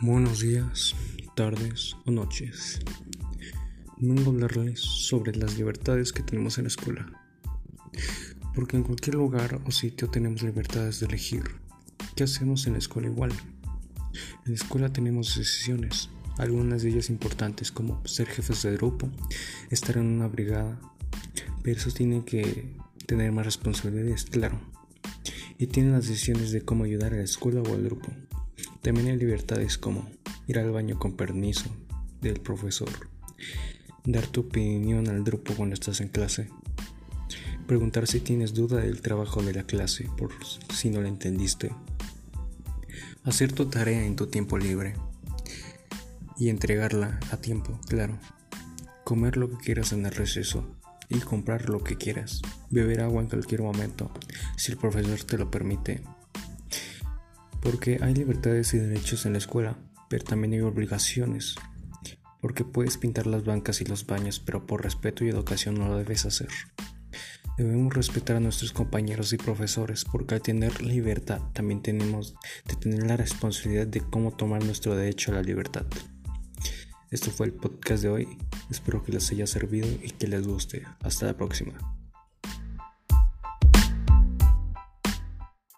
Buenos días, tardes o noches. Vengo a hablarles sobre las libertades que tenemos en la escuela. Porque en cualquier lugar o sitio tenemos libertades de elegir. ¿Qué hacemos en la escuela igual? En la escuela tenemos decisiones, algunas de ellas importantes como ser jefes de grupo, estar en una brigada, pero eso tiene que tener más responsabilidades, claro. Y tienen las decisiones de cómo ayudar a la escuela o al grupo. También hay libertades como ir al baño con permiso del profesor, dar tu opinión al grupo cuando estás en clase, preguntar si tienes duda del trabajo de la clase por si no la entendiste, hacer tu tarea en tu tiempo libre y entregarla a tiempo, claro, comer lo que quieras en el receso y comprar lo que quieras, beber agua en cualquier momento si el profesor te lo permite porque hay libertades y derechos en la escuela, pero también hay obligaciones. Porque puedes pintar las bancas y los baños, pero por respeto y educación no lo debes hacer. Debemos respetar a nuestros compañeros y profesores, porque al tener libertad también tenemos de tener la responsabilidad de cómo tomar nuestro derecho a la libertad. Esto fue el podcast de hoy. Espero que les haya servido y que les guste. Hasta la próxima.